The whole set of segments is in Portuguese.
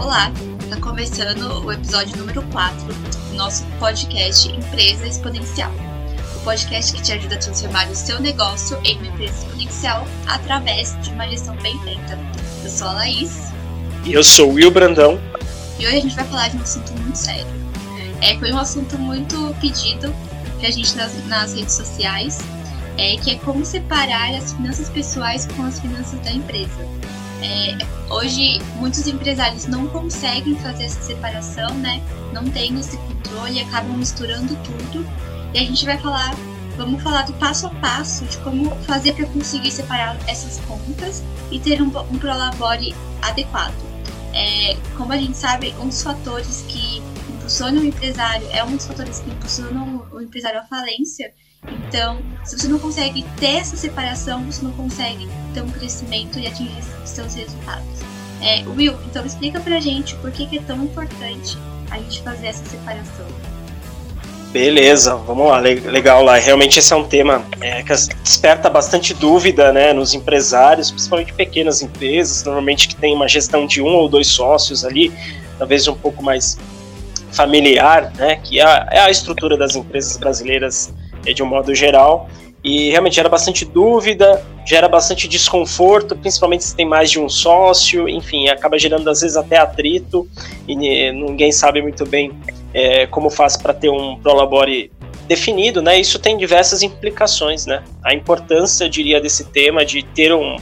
Olá, está começando o episódio número 4 do nosso podcast Empresa Exponencial. O podcast que te ajuda a transformar o seu negócio em uma empresa exponencial através de uma gestão bem feita. Eu sou a Laís. E eu sou o Will Brandão. E hoje a gente vai falar de um assunto muito sério. É, foi um assunto muito pedido pra gente nas, nas redes sociais, é, que é como separar as finanças pessoais com as finanças da empresa. É, hoje, muitos empresários não conseguem fazer essa separação, né? Não têm esse controle, acabam misturando tudo. E a gente vai falar, vamos falar do passo a passo de como fazer para conseguir separar essas contas e ter um, um prolabore adequado. É, como a gente sabe, um dos fatores que impulsionam o empresário é um dos fatores que impulsionam o empresário à falência então, se você não consegue ter essa separação, você não consegue ter um crescimento e atingir seus resultados. É, Will, então explica pra gente por que, que é tão importante a gente fazer essa separação. Beleza, vamos lá, legal lá. Realmente esse é um tema é, que desperta bastante dúvida né, nos empresários, principalmente pequenas empresas, normalmente que tem uma gestão de um ou dois sócios ali, talvez um pouco mais familiar, né, que é a, é a estrutura das empresas brasileiras de um modo geral. E realmente gera bastante dúvida, gera bastante desconforto, principalmente se tem mais de um sócio, enfim, acaba gerando às vezes até atrito e ninguém sabe muito bem é, como faz para ter um prolabore definido, né? Isso tem diversas implicações, né? A importância, eu diria, desse tema de ter um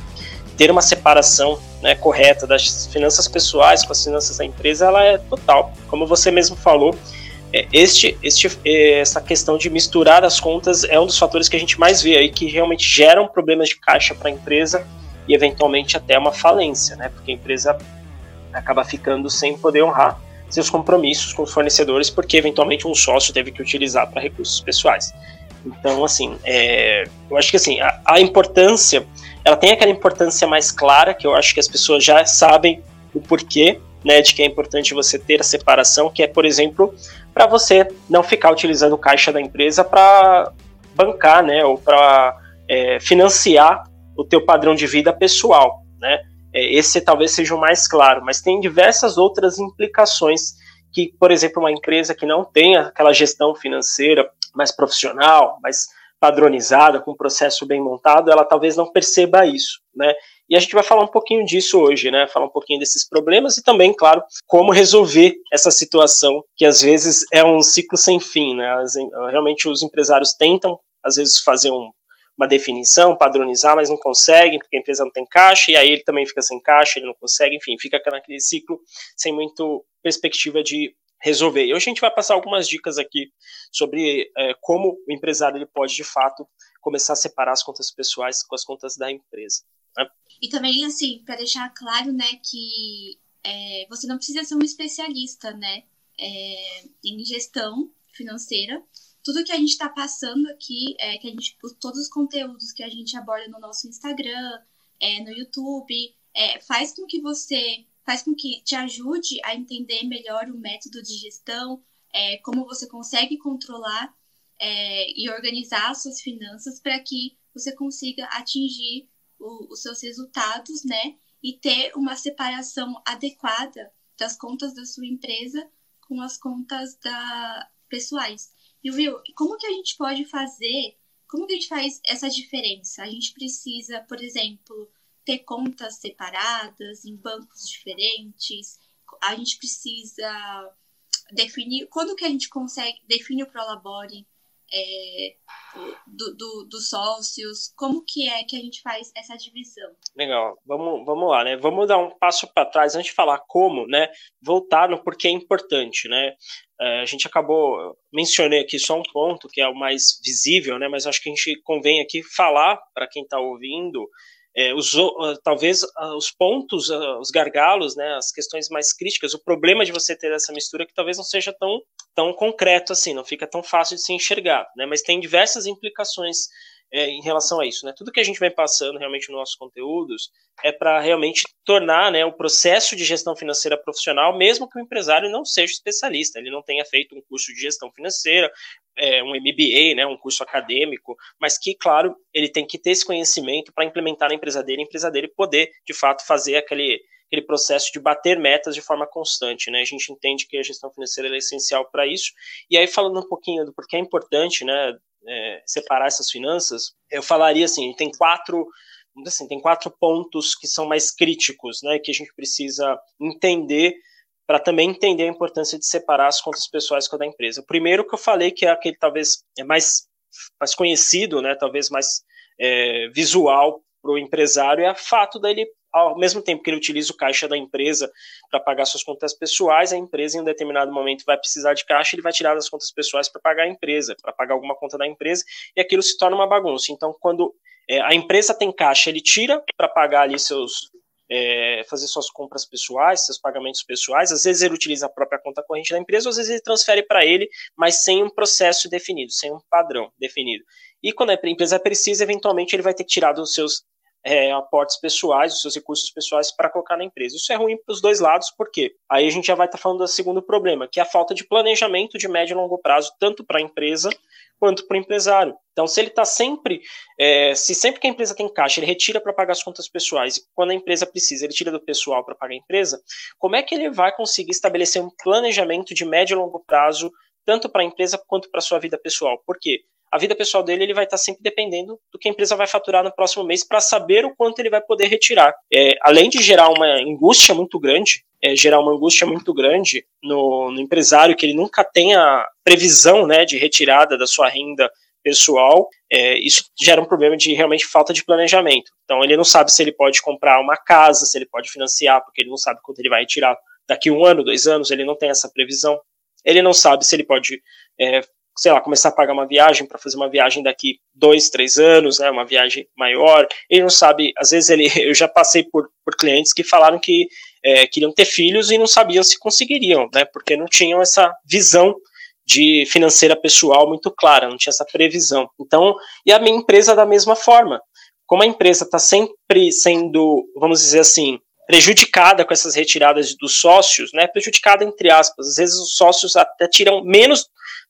ter uma separação né, correta das finanças pessoais com as finanças da empresa, ela é total. Como você mesmo falou, é, este, este, é, essa questão de misturar as contas é um dos fatores que a gente mais vê aí que realmente geram problemas de caixa para a empresa e eventualmente até uma falência, né? Porque a empresa acaba ficando sem poder honrar seus compromissos com os fornecedores, porque eventualmente um sócio teve que utilizar para recursos pessoais. Então, assim, é, eu acho que assim a, a importância, ela tem aquela importância mais clara que eu acho que as pessoas já sabem o porquê, né, de que é importante você ter a separação, que é, por exemplo, para você não ficar utilizando o caixa da empresa para bancar, né, ou para é, financiar o teu padrão de vida pessoal, né? É, esse talvez seja o mais claro, mas tem diversas outras implicações que, por exemplo, uma empresa que não tem aquela gestão financeira mais profissional, mais padronizada, com um processo bem montado, ela talvez não perceba isso, né? E a gente vai falar um pouquinho disso hoje, né? Falar um pouquinho desses problemas e também, claro, como resolver essa situação que às vezes é um ciclo sem fim, né? Realmente os empresários tentam às vezes fazer um, uma definição, padronizar, mas não conseguem, porque a empresa não tem caixa, e aí ele também fica sem caixa, ele não consegue, enfim, fica naquele ciclo sem muito perspectiva de resolver. E hoje a gente vai passar algumas dicas aqui sobre é, como o empresário ele pode, de fato, começar a separar as contas pessoais com as contas da empresa. Né? E também, assim, para deixar claro, né, que é, você não precisa ser um especialista, né, é, em gestão financeira. Tudo que a gente está passando aqui, é, que a gente, todos os conteúdos que a gente aborda no nosso Instagram, é, no YouTube, é, faz com que você, faz com que te ajude a entender melhor o método de gestão, é, como você consegue controlar é, e organizar as suas finanças para que você consiga atingir o, os seus resultados, né? E ter uma separação adequada das contas da sua empresa com as contas da pessoais. E Will, como que a gente pode fazer? Como que a gente faz essa diferença? A gente precisa, por exemplo, ter contas separadas em bancos diferentes. A gente precisa definir quando que a gente consegue definir o Prolabore é, do, do, dos sócios? Como que é que a gente faz essa divisão? Legal, vamos, vamos lá, né? Vamos dar um passo para trás antes de falar como, né? Voltar no porquê é importante, né? É, a gente acabou, mencionei aqui só um ponto que é o mais visível, né? Mas acho que a gente convém aqui falar para quem está ouvindo é, os, uh, talvez uh, os pontos, uh, os gargalos, né, as questões mais críticas, o problema de você ter essa mistura que talvez não seja tão, tão concreto assim, não fica tão fácil de se enxergar, né, mas tem diversas implicações é, em relação a isso. Né? Tudo que a gente vem passando realmente nos nossos conteúdos é para realmente tornar né, o processo de gestão financeira profissional, mesmo que o empresário não seja especialista, ele não tenha feito um curso de gestão financeira, é, um MBA, né, um curso acadêmico, mas que, claro, ele tem que ter esse conhecimento para implementar na empresa dele, a empresa dele poder, de fato, fazer aquele, aquele processo de bater metas de forma constante, né? A gente entende que a gestão financeira é essencial para isso. E aí falando um pouquinho do porquê é importante, né, é, separar essas finanças, eu falaria assim, tem quatro assim, tem quatro pontos que são mais críticos, né, que a gente precisa entender para também entender a importância de separar as contas pessoais com a da empresa. O primeiro que eu falei que é aquele talvez é mais mais conhecido, né, talvez mais é, visual para o empresário é o fato dele ao mesmo tempo que ele utiliza o caixa da empresa para pagar suas contas pessoais, a empresa em um determinado momento vai precisar de caixa, ele vai tirar das contas pessoais para pagar a empresa, para pagar alguma conta da empresa, e aquilo se torna uma bagunça. Então, quando é, a empresa tem caixa, ele tira para pagar ali seus. É, fazer suas compras pessoais, seus pagamentos pessoais. Às vezes ele utiliza a própria conta corrente da empresa, às vezes ele transfere para ele, mas sem um processo definido, sem um padrão definido. E quando a empresa precisa, eventualmente ele vai ter que tirar dos seus é, aportes pessoais, os seus recursos pessoais para colocar na empresa. Isso é ruim para os dois lados, porque aí a gente já vai estar tá falando do segundo problema, que é a falta de planejamento de médio e longo prazo, tanto para a empresa quanto para o empresário. Então, se ele está sempre, é, se sempre que a empresa tem caixa, ele retira para pagar as contas pessoais, e quando a empresa precisa, ele tira do pessoal para pagar a empresa, como é que ele vai conseguir estabelecer um planejamento de médio e longo prazo, tanto para a empresa quanto para a sua vida pessoal? Por quê? A vida pessoal dele ele vai estar sempre dependendo do que a empresa vai faturar no próximo mês para saber o quanto ele vai poder retirar. É, além de gerar uma angústia muito grande, é, gerar uma angústia muito grande no, no, empresário que ele nunca tenha previsão né, de retirada da sua renda pessoal, é, isso gera um problema de realmente falta de planejamento. Então ele não sabe se ele pode comprar uma casa, se ele pode financiar, porque ele não sabe quanto ele vai retirar daqui um ano, dois anos, ele não tem essa previsão. Ele não sabe se ele pode é, sei lá, começar a pagar uma viagem para fazer uma viagem daqui dois, três anos, né, uma viagem maior. Ele não sabe, às vezes ele, eu já passei por, por clientes que falaram que é, queriam ter filhos e não sabiam se conseguiriam, né, porque não tinham essa visão de financeira pessoal muito clara, não tinha essa previsão. Então, e a minha empresa da mesma forma. Como a empresa está sempre sendo, vamos dizer assim, prejudicada com essas retiradas dos sócios, né? Prejudicada entre aspas. Às vezes os sócios até tiram menos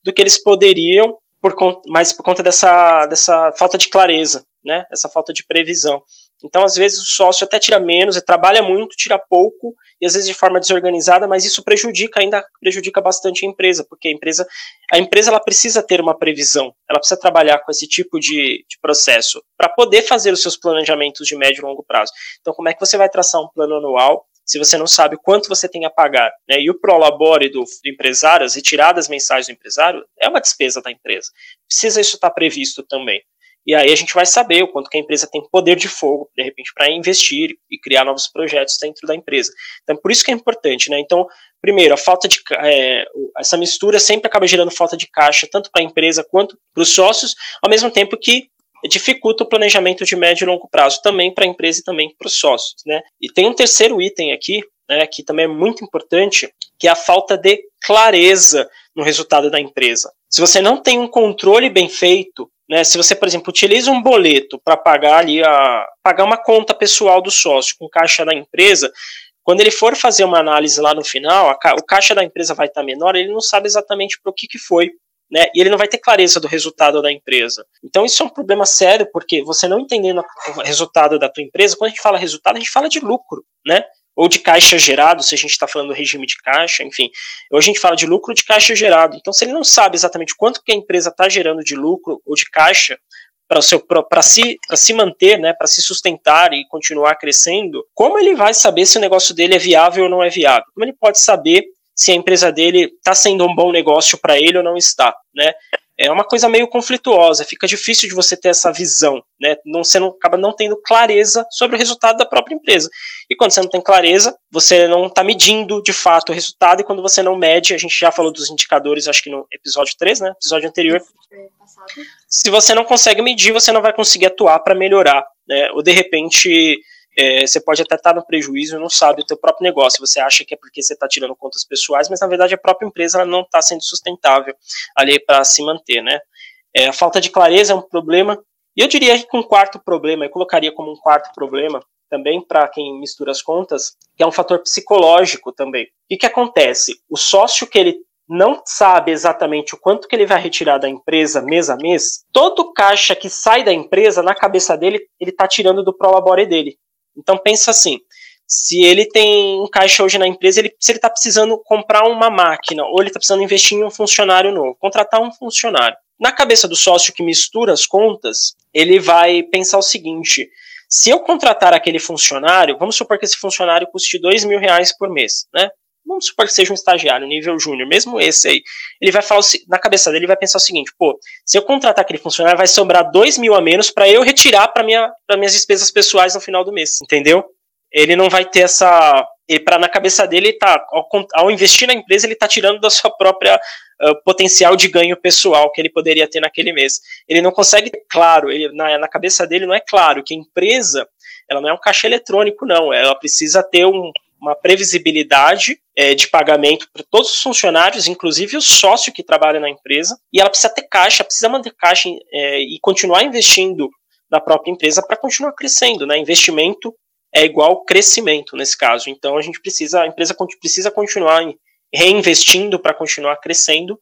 do que eles poderiam, por mas por conta dessa, dessa falta de clareza, né? Essa falta de previsão. Então, às vezes, o sócio até tira menos, trabalha muito, tira pouco, e às vezes de forma desorganizada, mas isso prejudica, ainda prejudica bastante a empresa, porque a empresa, a empresa ela precisa ter uma previsão, ela precisa trabalhar com esse tipo de, de processo para poder fazer os seus planejamentos de médio e longo prazo. Então, como é que você vai traçar um plano anual se você não sabe quanto você tem a pagar. Né? E o prolabore do, do empresário, as retiradas mensais do empresário, é uma despesa da empresa. Precisa isso estar previsto também. E aí a gente vai saber o quanto que a empresa tem poder de fogo, de repente, para investir e criar novos projetos dentro da empresa. Então, por isso que é importante, né? Então, primeiro, a falta de é, essa mistura sempre acaba gerando falta de caixa, tanto para a empresa quanto para os sócios, ao mesmo tempo que dificulta o planejamento de médio e longo prazo, também para a empresa e também para os sócios. Né? E tem um terceiro item aqui, né, que também é muito importante, que é a falta de clareza no resultado da empresa. Se você não tem um controle bem feito, né, se você, por exemplo, utiliza um boleto para pagar ali a pagar uma conta pessoal do sócio com caixa da empresa, quando ele for fazer uma análise lá no final, a, o caixa da empresa vai estar menor, ele não sabe exatamente para o que, que foi né, e ele não vai ter clareza do resultado da empresa. Então isso é um problema sério, porque você não entendendo o resultado da tua empresa, quando a gente fala resultado, a gente fala de lucro, né? Ou de caixa gerado, se a gente está falando do regime de caixa, enfim. Hoje a gente fala de lucro de caixa gerado. Então, se ele não sabe exatamente quanto que a empresa está gerando de lucro ou de caixa, para se, se manter, né, para se sustentar e continuar crescendo, como ele vai saber se o negócio dele é viável ou não é viável? Como ele pode saber se a empresa dele está sendo um bom negócio para ele ou não está, né? É uma coisa meio conflituosa, fica difícil de você ter essa visão, né? Não, você não, acaba não tendo clareza sobre o resultado da própria empresa. E quando você não tem clareza, você não está medindo de fato o resultado, e quando você não mede, a gente já falou dos indicadores, acho que no episódio 3, né? Episódio anterior. Se você não consegue medir, você não vai conseguir atuar para melhorar, né? Ou de repente é, você pode até estar no prejuízo e não sabe o teu próprio negócio. Você acha que é porque você está tirando contas pessoais, mas na verdade a própria empresa não está sendo sustentável ali para se manter, né? É, a falta de clareza é um problema. E eu diria que um quarto problema, eu colocaria como um quarto problema também para quem mistura as contas, que é um fator psicológico também. O que, que acontece? O sócio que ele não sabe exatamente o quanto que ele vai retirar da empresa mês a mês, todo caixa que sai da empresa, na cabeça dele, ele está tirando do prolabore dele. Então pensa assim, se ele tem um caixa hoje na empresa, ele, se ele está precisando comprar uma máquina ou ele está precisando investir em um funcionário novo, contratar um funcionário. Na cabeça do sócio que mistura as contas, ele vai pensar o seguinte: se eu contratar aquele funcionário, vamos supor que esse funcionário custe dois mil reais por mês, né? Vamos supor que seja um estagiário, nível júnior, mesmo esse aí. Ele vai falar, na cabeça dele, ele vai pensar o seguinte: pô, se eu contratar aquele funcionário, vai sobrar dois mil a menos para eu retirar para minha, minhas despesas pessoais no final do mês, entendeu? ele não vai ter essa. Para na cabeça dele, tá, ao, ao, investir na empresa, ele está tirando da sua própria uh, potencial de ganho pessoal que ele poderia ter naquele mês. Ele não consegue, claro, ele, na, na cabeça dele não é claro que a empresa ela não é um caixa eletrônico, não. Ela precisa ter um, uma previsibilidade é, de pagamento para todos os funcionários, inclusive o sócio que trabalha na empresa, e ela precisa ter caixa, precisa manter caixa é, e continuar investindo na própria empresa para continuar crescendo, né? Investimento é igual crescimento nesse caso. Então a gente precisa, a empresa precisa continuar reinvestindo para continuar crescendo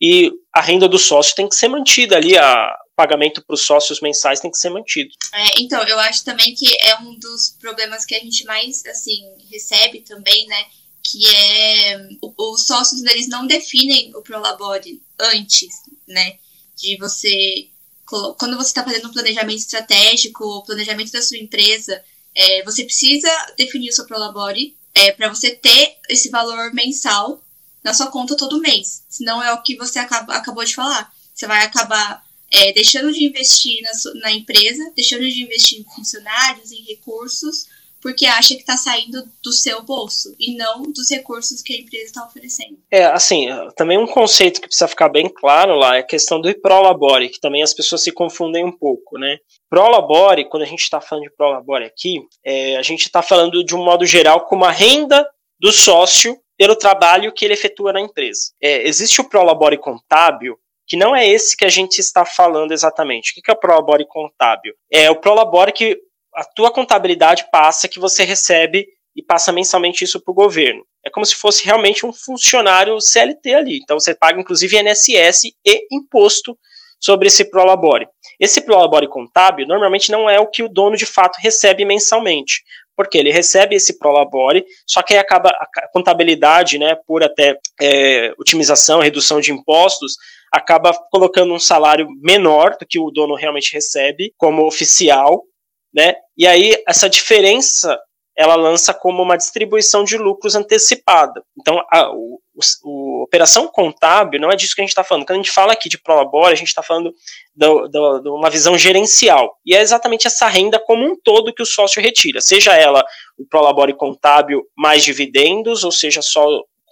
e a renda do sócio tem que ser mantida ali, a pagamento para os sócios mensais tem que ser mantido. É, então, eu acho também que é um dos problemas que a gente mais assim recebe também, né? Que é os sócios eles não definem o Prolabore antes, né? De você quando você está fazendo um planejamento estratégico, o planejamento da sua empresa, é, você precisa definir o seu Prolabore é, para você ter esse valor mensal na sua conta todo mês. Senão é o que você acaba, acabou de falar. Você vai acabar é, deixando de investir na, na empresa, deixando de investir em funcionários, em recursos, porque acha que está saindo do seu bolso e não dos recursos que a empresa está oferecendo. É, assim, também um conceito que precisa ficar bem claro lá é a questão do prolabore, que também as pessoas se confundem um pouco, né? Prolabore, quando a gente está falando de prolabore aqui, é, a gente está falando de um modo geral como a renda do sócio pelo trabalho que ele efetua na empresa. É, existe o prolabore contábil, que não é esse que a gente está falando exatamente. O que é o prolabore contábil? É o prolabore que a tua contabilidade passa que você recebe e passa mensalmente isso para o governo. É como se fosse realmente um funcionário CLT ali. Então você paga inclusive INSS e imposto sobre esse prolabore. Esse prolabore contábil normalmente não é o que o dono de fato recebe mensalmente, porque ele recebe esse prolabore, só que aí acaba a contabilidade, né, por até é, otimização, redução de impostos, acaba colocando um salário menor do que o dono realmente recebe como oficial, né? E aí essa diferença ela lança como uma distribuição de lucros antecipada. Então, a, o, o, operação contábil não é disso que a gente está falando. Quando a gente fala aqui de Prolabore, a gente está falando de uma visão gerencial. E é exatamente essa renda como um todo que o sócio retira, seja ela o Prolabore contábil mais dividendos, ou seja só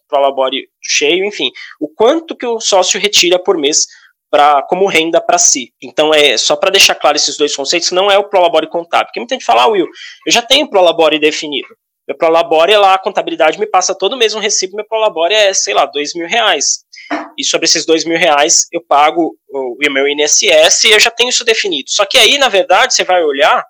Prolabore cheio, enfim, o quanto que o sócio retira por mês pra, como renda para si. Então, é só para deixar claro esses dois conceitos, não é o Prolabore contábil. Porque muita gente fala, ah, Will, eu já tenho Prolabore definido. Meu Prolabore, lá, a contabilidade me passa todo mês um recibo, meu Prolabore é, sei lá, dois mil reais. E sobre esses dois mil reais, eu pago o, o meu INSS e eu já tenho isso definido. Só que aí, na verdade, você vai olhar,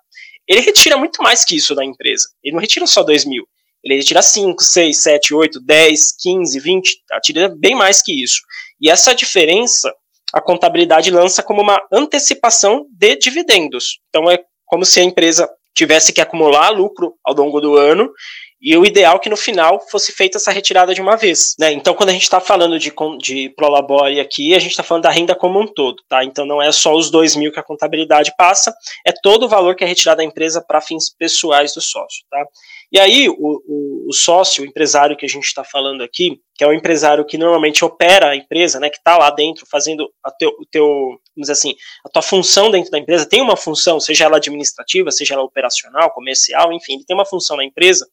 ele retira muito mais que isso da empresa. Ele não retira só dois mil. Ele retira 5, 6, 7, 8, 10, 15, 20, tira bem mais que isso. E essa diferença a contabilidade lança como uma antecipação de dividendos. Então é como se a empresa tivesse que acumular lucro ao longo do ano e o ideal é que no final fosse feita essa retirada de uma vez. Né? Então, quando a gente está falando de, de Prolabore aqui, a gente está falando da renda como um todo. Tá? Então, não é só os dois mil que a contabilidade passa, é todo o valor que é retirado da empresa para fins pessoais do sócio. Tá? E aí, o, o, o sócio, o empresário que a gente está falando aqui, que é o empresário que normalmente opera a empresa, né, que está lá dentro fazendo a teu, o teu, vamos dizer assim, a tua função dentro da empresa, tem uma função, seja ela administrativa, seja ela operacional, comercial, enfim, ele tem uma função na empresa,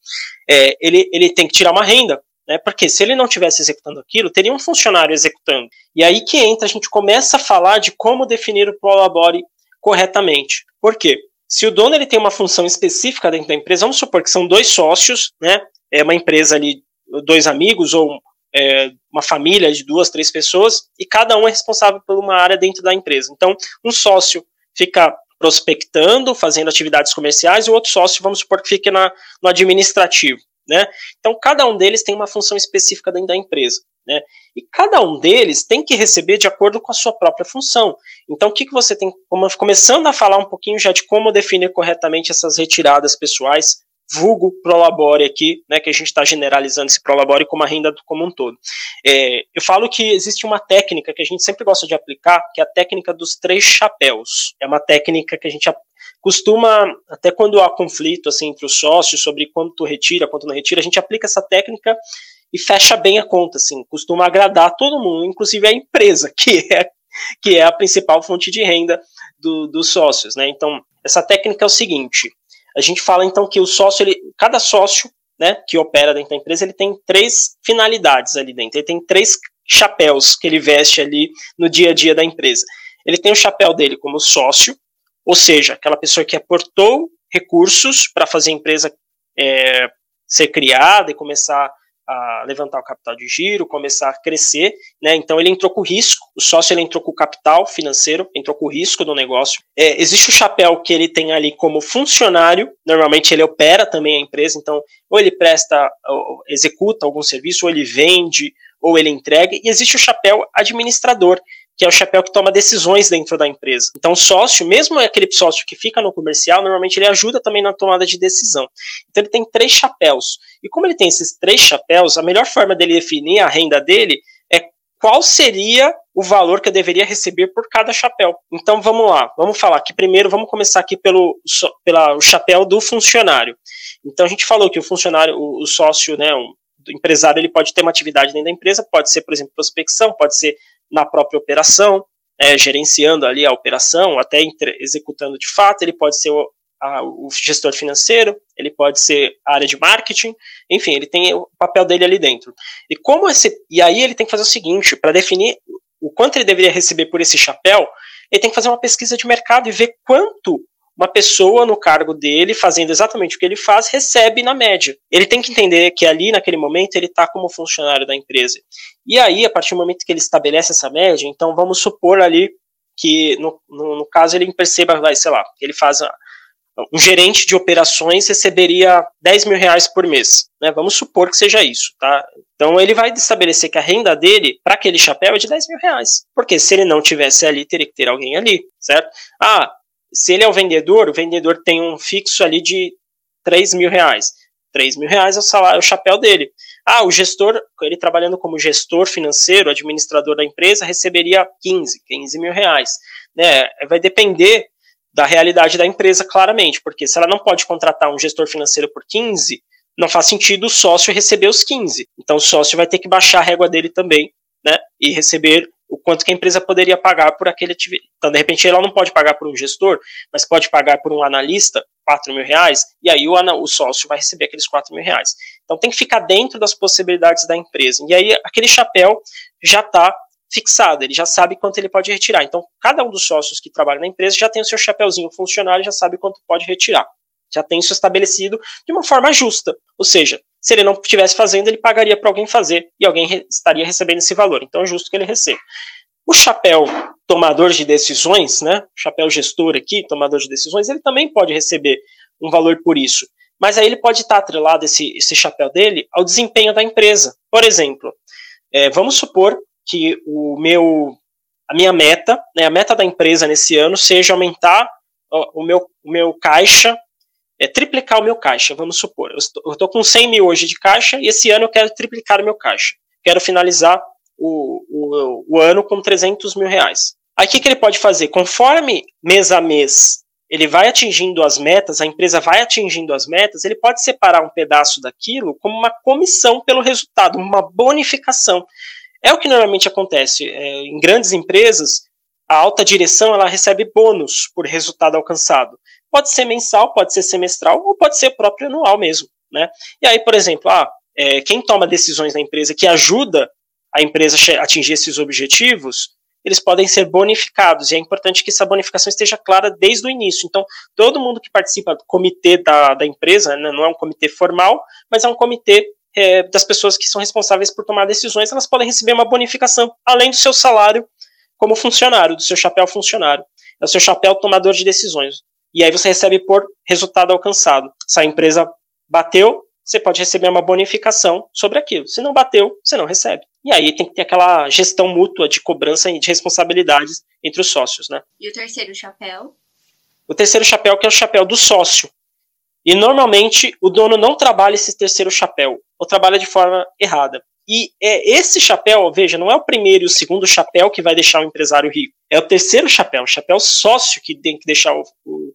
é, ele, ele tem que tirar uma renda, né, porque se ele não estivesse executando aquilo, teria um funcionário executando. E aí que entra, a gente começa a falar de como definir o Prolabore corretamente. Por quê? Se o dono ele tem uma função específica dentro da empresa, vamos supor que são dois sócios, né? É uma empresa ali, dois amigos ou é, uma família de duas, três pessoas, e cada um é responsável por uma área dentro da empresa. Então, um sócio fica prospectando, fazendo atividades comerciais, e o outro sócio, vamos supor que fique na, no administrativo. Né? Então, cada um deles tem uma função específica dentro da empresa. Né? E cada um deles tem que receber de acordo com a sua própria função. Então, o que, que você tem, começando a falar um pouquinho já de como definir corretamente essas retiradas pessoais vulgo Prolabore aqui, né, que a gente está generalizando esse Prolabore como a renda como um todo. É, eu falo que existe uma técnica que a gente sempre gosta de aplicar, que é a técnica dos três chapéus. É uma técnica que a gente costuma, até quando há conflito assim, entre os sócios sobre quanto retira, quanto não retira, a gente aplica essa técnica e fecha bem a conta, assim, costuma agradar todo mundo, inclusive a empresa, que é, que é a principal fonte de renda do, dos sócios, né? Então, essa técnica é o seguinte, a gente fala então que o sócio, ele, cada sócio, né, que opera dentro da empresa, ele tem três finalidades ali dentro, ele tem três chapéus que ele veste ali no dia a dia da empresa. Ele tem o chapéu dele como sócio, ou seja, aquela pessoa que aportou recursos para fazer a empresa é, ser criada e começar a levantar o capital de giro, começar a crescer, né? Então ele entrou com risco, o sócio ele entrou com o capital financeiro, entrou com o risco do negócio. É, existe o chapéu que ele tem ali como funcionário, normalmente ele opera também a empresa, então ou ele presta, ou executa algum serviço, ou ele vende, ou ele entrega, e existe o chapéu administrador, que é o chapéu que toma decisões dentro da empresa. Então, o sócio, mesmo aquele sócio que fica no comercial, normalmente ele ajuda também na tomada de decisão. Então, ele tem três chapéus. E como ele tem esses três chapéus, a melhor forma dele definir a renda dele é qual seria o valor que eu deveria receber por cada chapéu. Então, vamos lá. Vamos falar aqui primeiro, vamos começar aqui pelo pela, o chapéu do funcionário. Então, a gente falou que o funcionário, o, o sócio, né, um, o empresário, ele pode ter uma atividade dentro da empresa, pode ser, por exemplo, prospecção, pode ser na própria operação, é, gerenciando ali a operação, até executando de fato, ele pode ser o, a, o, gestor financeiro, ele pode ser a área de marketing, enfim, ele tem o papel dele ali dentro. E como esse, e aí ele tem que fazer o seguinte, para definir o quanto ele deveria receber por esse chapéu, ele tem que fazer uma pesquisa de mercado e ver quanto uma pessoa no cargo dele, fazendo exatamente o que ele faz, recebe na média. Ele tem que entender que ali, naquele momento, ele está como funcionário da empresa. E aí, a partir do momento que ele estabelece essa média, então vamos supor ali que, no, no, no caso, ele perceba, vai, sei lá, ele faz. A, um gerente de operações receberia 10 mil reais por mês. Né? Vamos supor que seja isso, tá? Então ele vai estabelecer que a renda dele para aquele chapéu é de 10 mil reais. Porque se ele não tivesse ali, teria que ter alguém ali, certo? Ah, se ele é o vendedor, o vendedor tem um fixo ali de 3 mil reais. 3 mil reais é o salário, é o chapéu dele. Ah, o gestor, ele trabalhando como gestor financeiro, administrador da empresa, receberia 15, 15 mil reais. Né? Vai depender da realidade da empresa, claramente, porque se ela não pode contratar um gestor financeiro por 15, não faz sentido o sócio receber os 15. Então o sócio vai ter que baixar a régua dele também, né? E receber o quanto que a empresa poderia pagar por aquele atividade. Então, de repente, ela não pode pagar por um gestor, mas pode pagar por um analista 4 mil reais, e aí o, o sócio vai receber aqueles 4 mil reais. Então, tem que ficar dentro das possibilidades da empresa. E aí, aquele chapéu já está fixado, ele já sabe quanto ele pode retirar. Então, cada um dos sócios que trabalha na empresa já tem o seu chapéuzinho funcionário, já sabe quanto pode retirar. Já tem isso estabelecido de uma forma justa. Ou seja, se ele não estivesse fazendo, ele pagaria para alguém fazer e alguém estaria recebendo esse valor. Então é justo que ele receba. O chapéu tomador de decisões, né, chapéu gestor aqui, tomador de decisões, ele também pode receber um valor por isso. Mas aí ele pode estar atrelado, esse, esse chapéu dele, ao desempenho da empresa. Por exemplo, é, vamos supor que o meu, a minha meta, né, a meta da empresa nesse ano seja aumentar o meu, o meu caixa é, triplicar o meu caixa, vamos supor. Eu estou com 100 mil hoje de caixa e esse ano eu quero triplicar o meu caixa. Quero finalizar o, o, o ano com 300 mil reais. Aí o que, que ele pode fazer? Conforme mês a mês ele vai atingindo as metas, a empresa vai atingindo as metas, ele pode separar um pedaço daquilo como uma comissão pelo resultado, uma bonificação. É o que normalmente acontece. É, em grandes empresas, a alta direção ela recebe bônus por resultado alcançado. Pode ser mensal, pode ser semestral ou pode ser próprio anual mesmo. Né? E aí, por exemplo, ah, é, quem toma decisões na empresa que ajuda a empresa a atingir esses objetivos, eles podem ser bonificados, e é importante que essa bonificação esteja clara desde o início. Então, todo mundo que participa do comitê da, da empresa, né, não é um comitê formal, mas é um comitê é, das pessoas que são responsáveis por tomar decisões, elas podem receber uma bonificação, além do seu salário como funcionário, do seu chapéu funcionário. É o seu chapéu tomador de decisões e aí você recebe por resultado alcançado. Se a empresa bateu, você pode receber uma bonificação sobre aquilo. Se não bateu, você não recebe. E aí tem que ter aquela gestão mútua de cobrança e de responsabilidades entre os sócios, né? E o terceiro chapéu? O terceiro chapéu que é o chapéu do sócio. E normalmente o dono não trabalha esse terceiro chapéu, ou trabalha de forma errada. E é esse chapéu, veja, não é o primeiro e o segundo chapéu que vai deixar o empresário rico. É o terceiro chapéu, o chapéu sócio que tem que deixar o, o,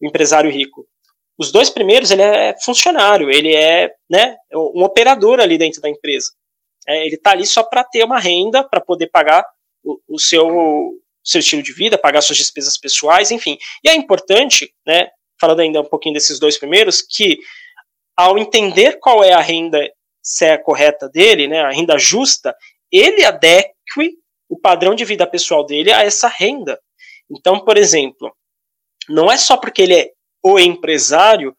o empresário rico. Os dois primeiros, ele é funcionário, ele é né, um operador ali dentro da empresa. É, ele está ali só para ter uma renda, para poder pagar o, o seu, seu estilo de vida, pagar suas despesas pessoais, enfim. E é importante, né, falando ainda um pouquinho desses dois primeiros, que ao entender qual é a renda se é correta dele, né, a renda justa, ele adeque o padrão de vida pessoal dele a essa renda. Então, por exemplo, não é só porque ele é o empresário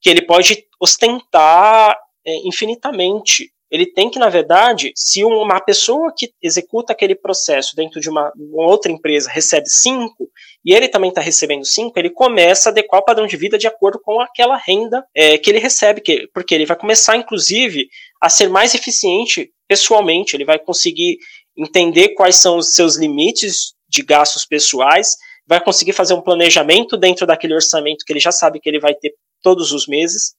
que ele pode ostentar é, infinitamente. Ele tem que, na verdade, se uma pessoa que executa aquele processo dentro de uma, uma outra empresa recebe cinco, e ele também está recebendo cinco, ele começa a adequar o padrão de vida de acordo com aquela renda é, que ele recebe, que, porque ele vai começar, inclusive, a ser mais eficiente pessoalmente, ele vai conseguir entender quais são os seus limites de gastos pessoais, vai conseguir fazer um planejamento dentro daquele orçamento que ele já sabe que ele vai ter todos os meses,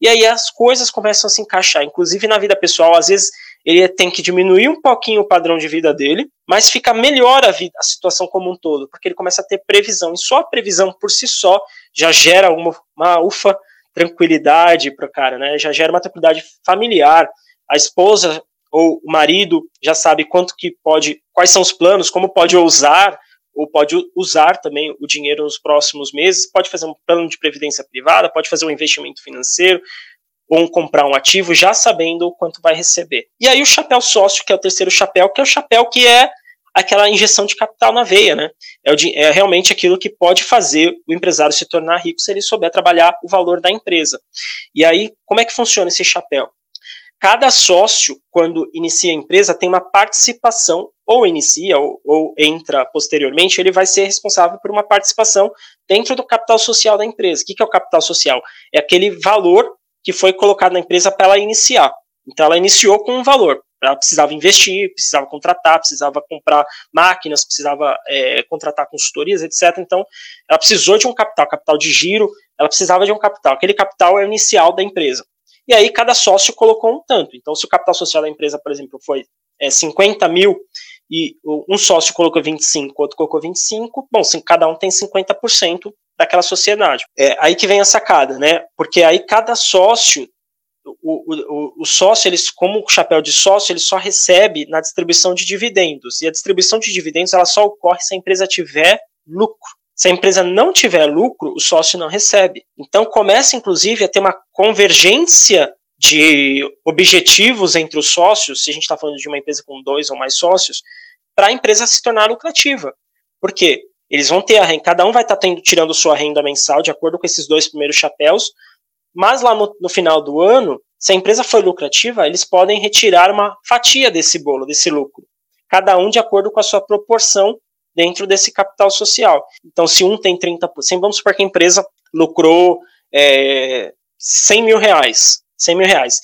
e aí as coisas começam a se encaixar. Inclusive na vida pessoal, às vezes ele tem que diminuir um pouquinho o padrão de vida dele, mas fica melhor a, vida, a situação como um todo, porque ele começa a ter previsão. E só a previsão por si só já gera uma, uma ufa tranquilidade para o cara, né? Já gera uma tranquilidade familiar. A esposa ou o marido já sabe quanto que pode, quais são os planos, como pode ousar ou pode usar também o dinheiro nos próximos meses, pode fazer um plano de previdência privada, pode fazer um investimento financeiro, ou comprar um ativo já sabendo quanto vai receber. E aí o chapéu sócio, que é o terceiro chapéu, que é o chapéu que é aquela injeção de capital na veia, né? É, o, é, realmente aquilo que pode fazer o empresário se tornar rico se ele souber trabalhar o valor da empresa. E aí, como é que funciona esse chapéu? Cada sócio, quando inicia a empresa, tem uma participação, ou inicia, ou, ou, entra posteriormente, ele vai ser responsável por uma participação dentro do capital social da empresa. O que é o capital social? É aquele valor que foi colocado na empresa para ela iniciar. Então, ela iniciou com um valor. Ela precisava investir, precisava contratar, precisava comprar máquinas, precisava é, contratar consultorias, etc. Então, ela precisou de um capital, capital de giro, ela precisava de um capital. Aquele capital é o inicial da empresa. E aí cada sócio colocou um tanto. Então, se o capital social da empresa, por exemplo, foi é, 50 mil e um sócio colocou 25, outro colocou 25, bom, se cada um tem 50% daquela sociedade. É aí que vem a sacada, né? Porque aí cada sócio, o, o, o sócio, eles, como o chapéu de sócio, ele só recebe na distribuição de dividendos. E a distribuição de dividendos ela só ocorre se a empresa tiver lucro. Se a empresa não tiver lucro, o sócio não recebe. Então começa, inclusive, a ter uma convergência de objetivos entre os sócios, se a gente está falando de uma empresa com dois ou mais sócios, para a empresa se tornar lucrativa. Por quê? Eles vão ter a renda, cada um vai estar tá tirando sua renda mensal de acordo com esses dois primeiros chapéus, mas lá no, no final do ano, se a empresa foi lucrativa, eles podem retirar uma fatia desse bolo, desse lucro. Cada um de acordo com a sua proporção dentro desse capital social. Então, se um tem 30%, vamos supor que a empresa lucrou é, 100 mil reais, 100 mil reais.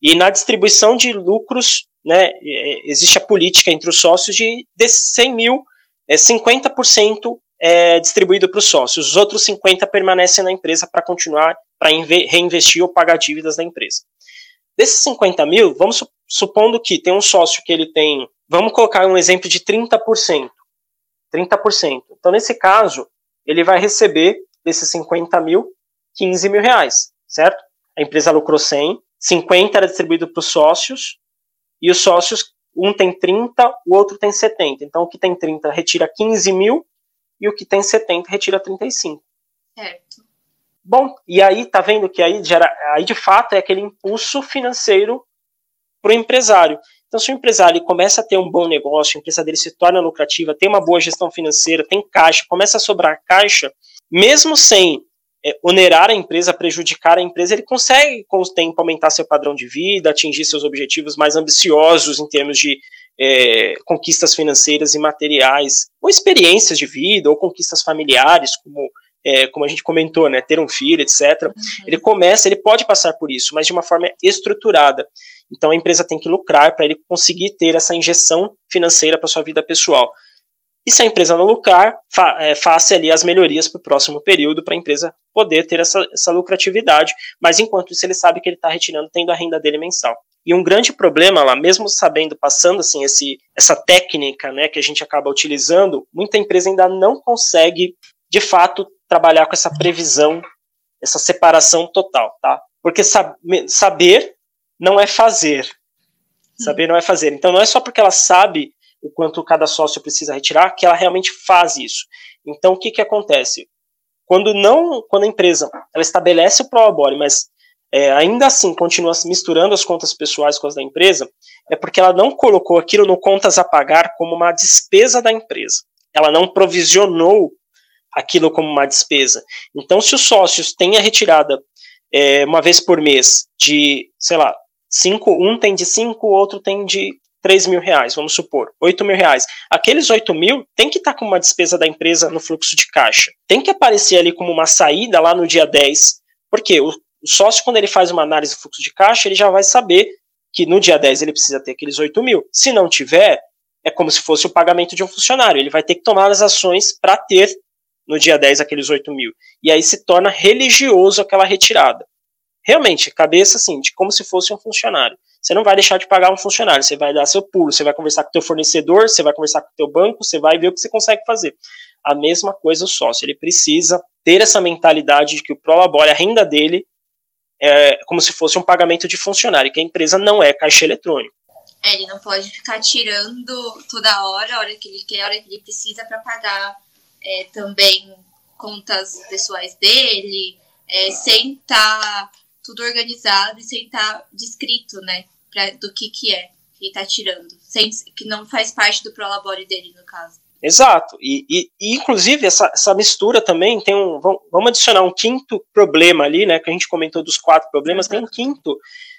E na distribuição de lucros, né, é, existe a política entre os sócios de, de 100 mil, é, 50% é distribuído para os sócios, os outros 50% permanecem na empresa para continuar, para reinvestir ou pagar dívidas da empresa. Desses 50 mil, vamos supondo que tem um sócio que ele tem, vamos colocar um exemplo de 30%. 30%. Então, nesse caso, ele vai receber desses 50 mil, 15 mil reais, certo? A empresa lucrou 100, 50 era distribuído para os sócios, e os sócios, um tem 30, o outro tem 70. Então, o que tem 30 retira 15 mil, e o que tem 70 retira 35. Certo. Bom, e aí tá vendo que aí, gera, aí de fato é aquele impulso financeiro para o empresário. Então, se o empresário começa a ter um bom negócio, a empresa dele se torna lucrativa, tem uma boa gestão financeira, tem caixa, começa a sobrar caixa, mesmo sem é, onerar a empresa, prejudicar a empresa, ele consegue, com o tempo, aumentar seu padrão de vida, atingir seus objetivos mais ambiciosos em termos de é, conquistas financeiras e materiais, ou experiências de vida, ou conquistas familiares, como é, como a gente comentou, né, ter um filho, etc. Uhum. Ele começa, ele pode passar por isso, mas de uma forma estruturada. Então a empresa tem que lucrar para ele conseguir ter essa injeção financeira para sua vida pessoal. e se a empresa não lucrar, fa é, faça ali as melhorias para o próximo período para a empresa poder ter essa, essa lucratividade, mas enquanto isso ele sabe que ele está retirando, tendo a renda dele mensal. E um grande problema lá, mesmo sabendo, passando assim esse, essa técnica né, que a gente acaba utilizando, muita empresa ainda não consegue, de fato, trabalhar com essa previsão, essa separação total, tá? Porque sab saber não é fazer. Saber não é fazer. Então não é só porque ela sabe o quanto cada sócio precisa retirar que ela realmente faz isso. Então o que que acontece? Quando não, quando a empresa ela estabelece o prolabore, mas é, ainda assim continua misturando as contas pessoais com as da empresa, é porque ela não colocou aquilo no contas a pagar como uma despesa da empresa. Ela não provisionou aquilo como uma despesa. Então, se os sócios têm a retirada é, uma vez por mês de, sei lá, cinco, um tem de cinco, o outro tem de 3 mil reais, vamos supor, 8 mil reais. Aqueles 8 mil tem que estar tá com uma despesa da empresa no fluxo de caixa. Tem que aparecer ali como uma saída lá no dia 10, porque o, o sócio, quando ele faz uma análise do fluxo de caixa, ele já vai saber que no dia 10 ele precisa ter aqueles 8 mil. Se não tiver, é como se fosse o pagamento de um funcionário. Ele vai ter que tomar as ações para ter no dia 10 aqueles 8 mil. E aí se torna religioso aquela retirada. Realmente, cabeça assim, de como se fosse um funcionário. Você não vai deixar de pagar um funcionário, você vai dar seu pulo, você vai conversar com o teu fornecedor, você vai conversar com o teu banco, você vai ver o que você consegue fazer. A mesma coisa o sócio, ele precisa ter essa mentalidade de que o Prolabore, a renda dele, é como se fosse um pagamento de funcionário, que a empresa não é caixa eletrônico. É, ele não pode ficar tirando toda hora, a hora que ele quer, a hora que ele precisa para pagar é, também contas pessoais dele, é, sem estar tá tudo organizado e sem estar tá descrito, né, pra, do que que é que ele tá tirando, sem, que não faz parte do prolabore dele, no caso. Exato, e, e, e inclusive essa, essa, mistura também tem um, vamos adicionar um quinto problema ali, né, que a gente comentou dos quatro problemas, tem um quinto,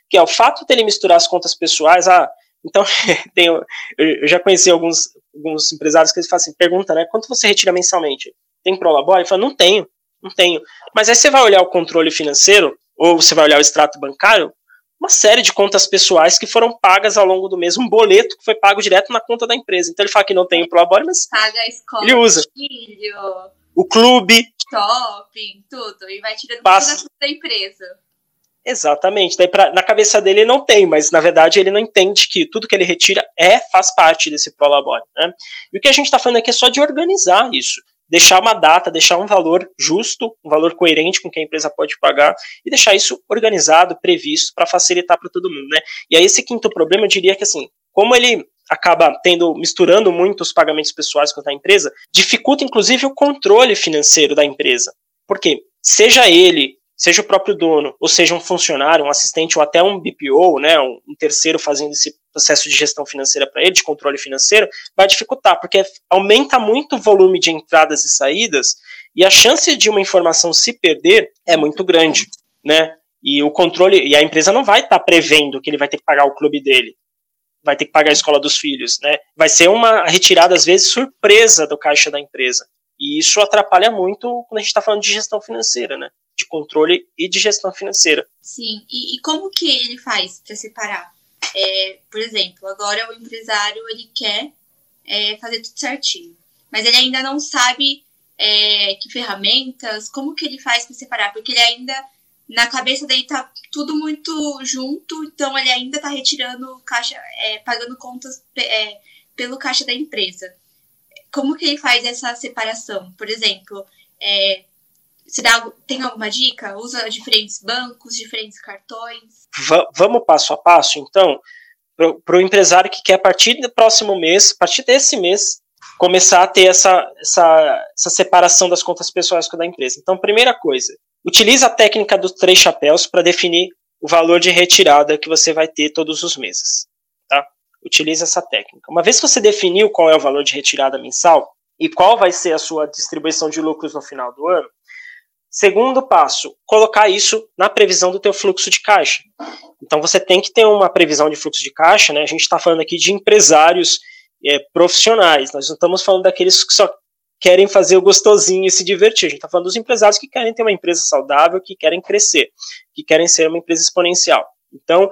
que é o fato dele misturar as contas pessoais, ah, então, tem, eu já conheci alguns, alguns empresários que eles fazem assim, pergunta, né, quanto você retira mensalmente? Tem Prolabore? Ele fala, não tenho, não tenho. Mas aí você vai olhar o controle financeiro, ou você vai olhar o extrato bancário, uma série de contas pessoais que foram pagas ao longo do mês, um boleto que foi pago direto na conta da empresa. Então ele fala que não tem o Prolabore, mas Paga a escola ele usa. Filho, o clube. Shopping, tudo. E vai tirando passa, tudo da empresa. Exatamente. Daí pra, na cabeça dele ele não tem, mas na verdade ele não entende que tudo que ele retira é faz parte desse prolabore. Né? E o que a gente está falando aqui é só de organizar isso. Deixar uma data, deixar um valor justo, um valor coerente com que a empresa pode pagar e deixar isso organizado, previsto, para facilitar para todo mundo. Né? E aí, esse quinto problema, eu diria que assim, como ele acaba tendo misturando muito os pagamentos pessoais com a empresa, dificulta inclusive o controle financeiro da empresa. Porque seja ele seja o próprio dono, ou seja um funcionário, um assistente ou até um BPO, né, um, terceiro fazendo esse processo de gestão financeira para ele, de controle financeiro, vai dificultar, porque aumenta muito o volume de entradas e saídas e a chance de uma informação se perder é muito grande, né? E o controle e a empresa não vai estar tá prevendo que ele vai ter que pagar o clube dele, vai ter que pagar a escola dos filhos, né? Vai ser uma retirada às vezes surpresa do caixa da empresa. E isso atrapalha muito quando a gente está falando de gestão financeira, né? De controle e de gestão financeira. Sim, e, e como que ele faz para separar? É, por exemplo, agora o empresário ele quer é, fazer tudo certinho, mas ele ainda não sabe é, que ferramentas, como que ele faz para separar, porque ele ainda na cabeça dele tá tudo muito junto, então ele ainda tá retirando caixa, é, pagando contas é, pelo caixa da empresa. Como que ele faz essa separação? Por exemplo, é, você dá, tem alguma dica? Usa diferentes bancos, diferentes cartões? Vamos passo a passo, então, para o empresário que quer, a partir do próximo mês, a partir desse mês, começar a ter essa, essa, essa separação das contas pessoais com a da empresa. Então, primeira coisa, utilize a técnica dos três chapéus para definir o valor de retirada que você vai ter todos os meses. Tá? Utilize essa técnica. Uma vez que você definiu qual é o valor de retirada mensal e qual vai ser a sua distribuição de lucros no final do ano, Segundo passo, colocar isso na previsão do teu fluxo de caixa. Então você tem que ter uma previsão de fluxo de caixa, né? A gente está falando aqui de empresários é, profissionais, nós não estamos falando daqueles que só querem fazer o gostosinho e se divertir. A gente está falando dos empresários que querem ter uma empresa saudável, que querem crescer, que querem ser uma empresa exponencial. Então,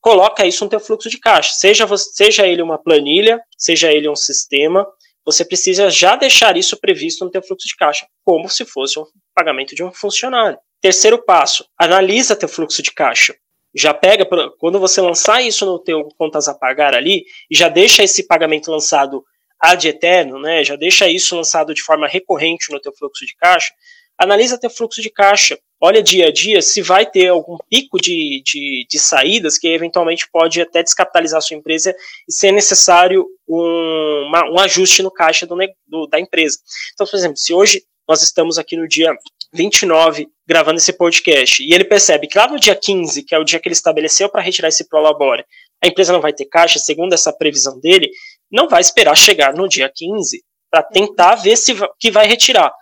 coloca isso no teu fluxo de caixa. Seja, seja ele uma planilha, seja ele um sistema, você precisa já deixar isso previsto no teu fluxo de caixa, como se fosse um pagamento de um funcionário. Terceiro passo, analisa teu fluxo de caixa. Já pega, quando você lançar isso no teu contas a pagar ali, e já deixa esse pagamento lançado ad eterno, né, já deixa isso lançado de forma recorrente no teu fluxo de caixa, analisa teu fluxo de caixa, olha dia a dia se vai ter algum pico de, de, de saídas que eventualmente pode até descapitalizar a sua empresa e ser necessário um, uma, um ajuste no caixa do, do, da empresa. Então, por exemplo, se hoje nós estamos aqui no dia 29 gravando esse podcast e ele percebe que lá no dia 15, que é o dia que ele estabeleceu para retirar esse Prolabore, a empresa não vai ter caixa, segundo essa previsão dele, não vai esperar chegar no dia 15 para tentar ver se que vai retirar.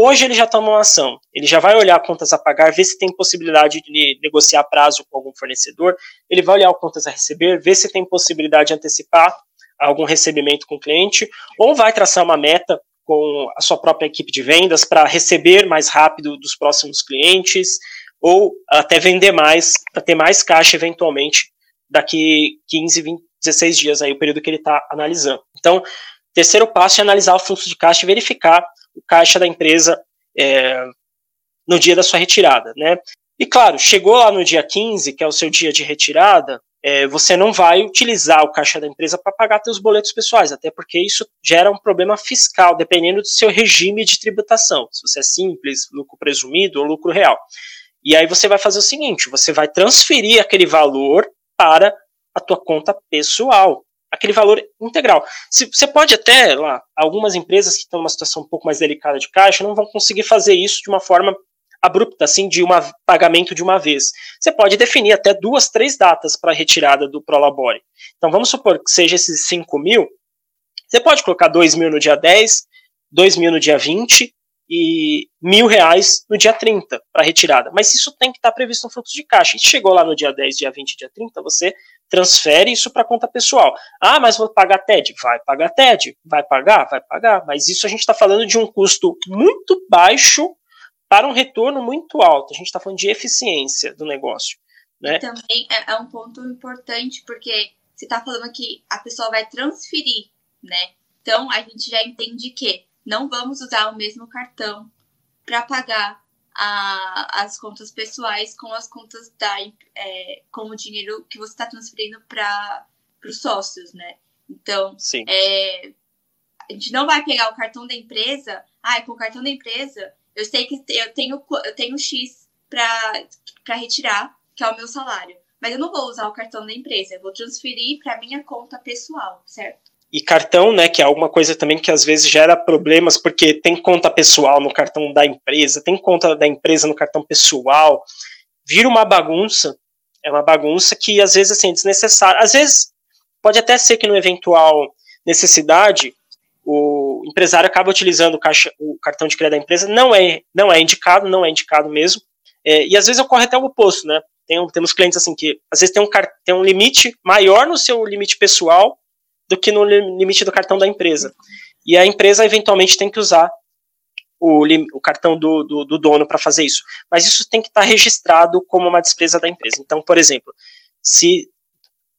Hoje ele já tomou uma ação, ele já vai olhar contas a pagar, ver se tem possibilidade de negociar prazo com algum fornecedor, ele vai olhar contas a receber, ver se tem possibilidade de antecipar algum recebimento com o cliente, ou vai traçar uma meta com a sua própria equipe de vendas para receber mais rápido dos próximos clientes, ou até vender mais, para ter mais caixa eventualmente daqui 15, 20, 16 dias, aí o período que ele está analisando. Então, terceiro passo é analisar o fluxo de caixa e verificar o caixa da empresa é, no dia da sua retirada, né? E claro, chegou lá no dia 15, que é o seu dia de retirada, é, você não vai utilizar o caixa da empresa para pagar seus boletos pessoais, até porque isso gera um problema fiscal, dependendo do seu regime de tributação, se você é simples, lucro presumido ou lucro real. E aí você vai fazer o seguinte, você vai transferir aquele valor para a tua conta pessoal aquele valor integral. Se, você pode até, lá, algumas empresas que estão numa situação um pouco mais delicada de caixa não vão conseguir fazer isso de uma forma abrupta, assim, de um pagamento de uma vez. Você pode definir até duas, três datas para retirada do Prolabore. Então, vamos supor que seja esses 5 mil, você pode colocar 2 mil no dia 10, 2 mil no dia 20 e mil reais no dia 30 para retirada. Mas isso tem que estar tá previsto no fluxo de caixa. E chegou lá no dia 10, dia 20, dia 30, você transfere isso para conta pessoal. Ah, mas vou pagar TED? Vai pagar TED. Vai pagar? Vai pagar. Mas isso a gente está falando de um custo muito baixo para um retorno muito alto. A gente está falando de eficiência do negócio. Né? Também é, é um ponto importante, porque você está falando que a pessoa vai transferir, né? Então a gente já entende que não vamos usar o mesmo cartão para pagar a, as contas pessoais com as contas da é, com o dinheiro que você está transferindo para os sócios, né? Então, é, a gente não vai pegar o cartão da empresa. Ah, com o cartão da empresa, eu sei que eu tenho, eu tenho X para retirar, que é o meu salário. Mas eu não vou usar o cartão da empresa, eu vou transferir para minha conta pessoal, certo? E cartão, né, que é alguma coisa também que às vezes gera problemas, porque tem conta pessoal no cartão da empresa, tem conta da empresa no cartão pessoal, vira uma bagunça, é uma bagunça que às vezes assim, é desnecessária, às vezes pode até ser que no eventual necessidade, o empresário acaba utilizando o, caixa, o cartão de crédito da empresa, não é, não é indicado, não é indicado mesmo, é, e às vezes ocorre até o oposto, né, tem, temos clientes assim que às vezes tem um, tem um limite maior no seu limite pessoal do que no limite do cartão da empresa. E a empresa eventualmente tem que usar o, o cartão do, do, do dono para fazer isso. Mas isso tem que estar tá registrado como uma despesa da empresa. Então, por exemplo, se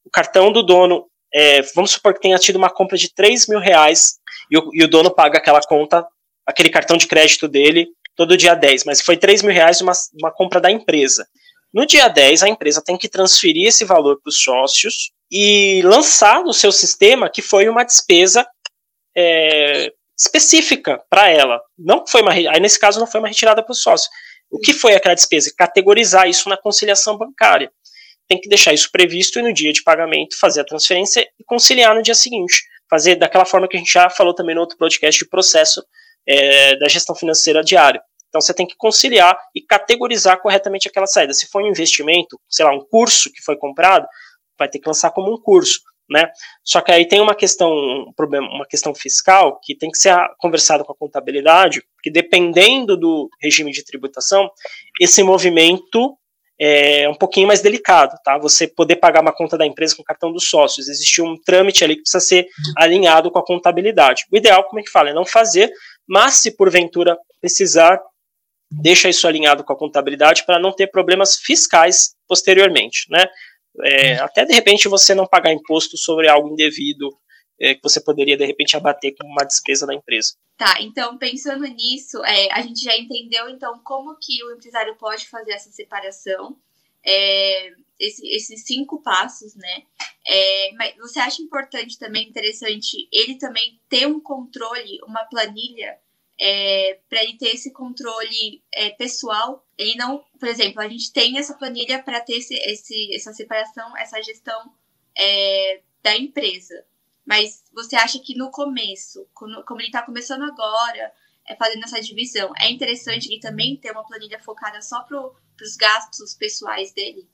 o cartão do dono, é, vamos supor que tenha tido uma compra de 3 mil reais e o, e o dono paga aquela conta, aquele cartão de crédito dele, todo dia 10, mas foi 3 mil reais uma, uma compra da empresa. No dia 10, a empresa tem que transferir esse valor para os sócios e lançar no seu sistema que foi uma despesa é, específica para ela. Não foi uma, aí nesse caso não foi uma retirada para o sócio. O que foi aquela despesa? Categorizar isso na conciliação bancária. Tem que deixar isso previsto e no dia de pagamento fazer a transferência e conciliar no dia seguinte. Fazer daquela forma que a gente já falou também no outro podcast de processo é, da gestão financeira diária. Então você tem que conciliar e categorizar corretamente aquela saída. Se for um investimento, sei lá, um curso que foi comprado, vai ter que lançar como um curso, né? Só que aí tem uma questão, um problema, uma questão fiscal que tem que ser conversado com a contabilidade, que dependendo do regime de tributação, esse movimento é um pouquinho mais delicado, tá? Você poder pagar uma conta da empresa com cartão dos sócios, existe um trâmite ali que precisa ser alinhado com a contabilidade. O ideal, como é que fala, é não fazer, mas se porventura precisar, deixa isso alinhado com a contabilidade para não ter problemas fiscais posteriormente, né? É, até de repente você não pagar imposto sobre algo indevido é, que você poderia, de repente, abater como uma despesa da empresa. Tá, então pensando nisso, é, a gente já entendeu então como que o empresário pode fazer essa separação, é, esse, esses cinco passos, né? É, mas você acha importante também, interessante, ele também ter um controle, uma planilha é, para ele ter esse controle é, pessoal. Ele não, por exemplo, a gente tem essa planilha para ter esse, esse, essa separação, essa gestão é, da empresa. Mas você acha que no começo, como, como ele está começando agora, é, fazendo essa divisão, é interessante ele também ter uma planilha focada só para os gastos pessoais dele?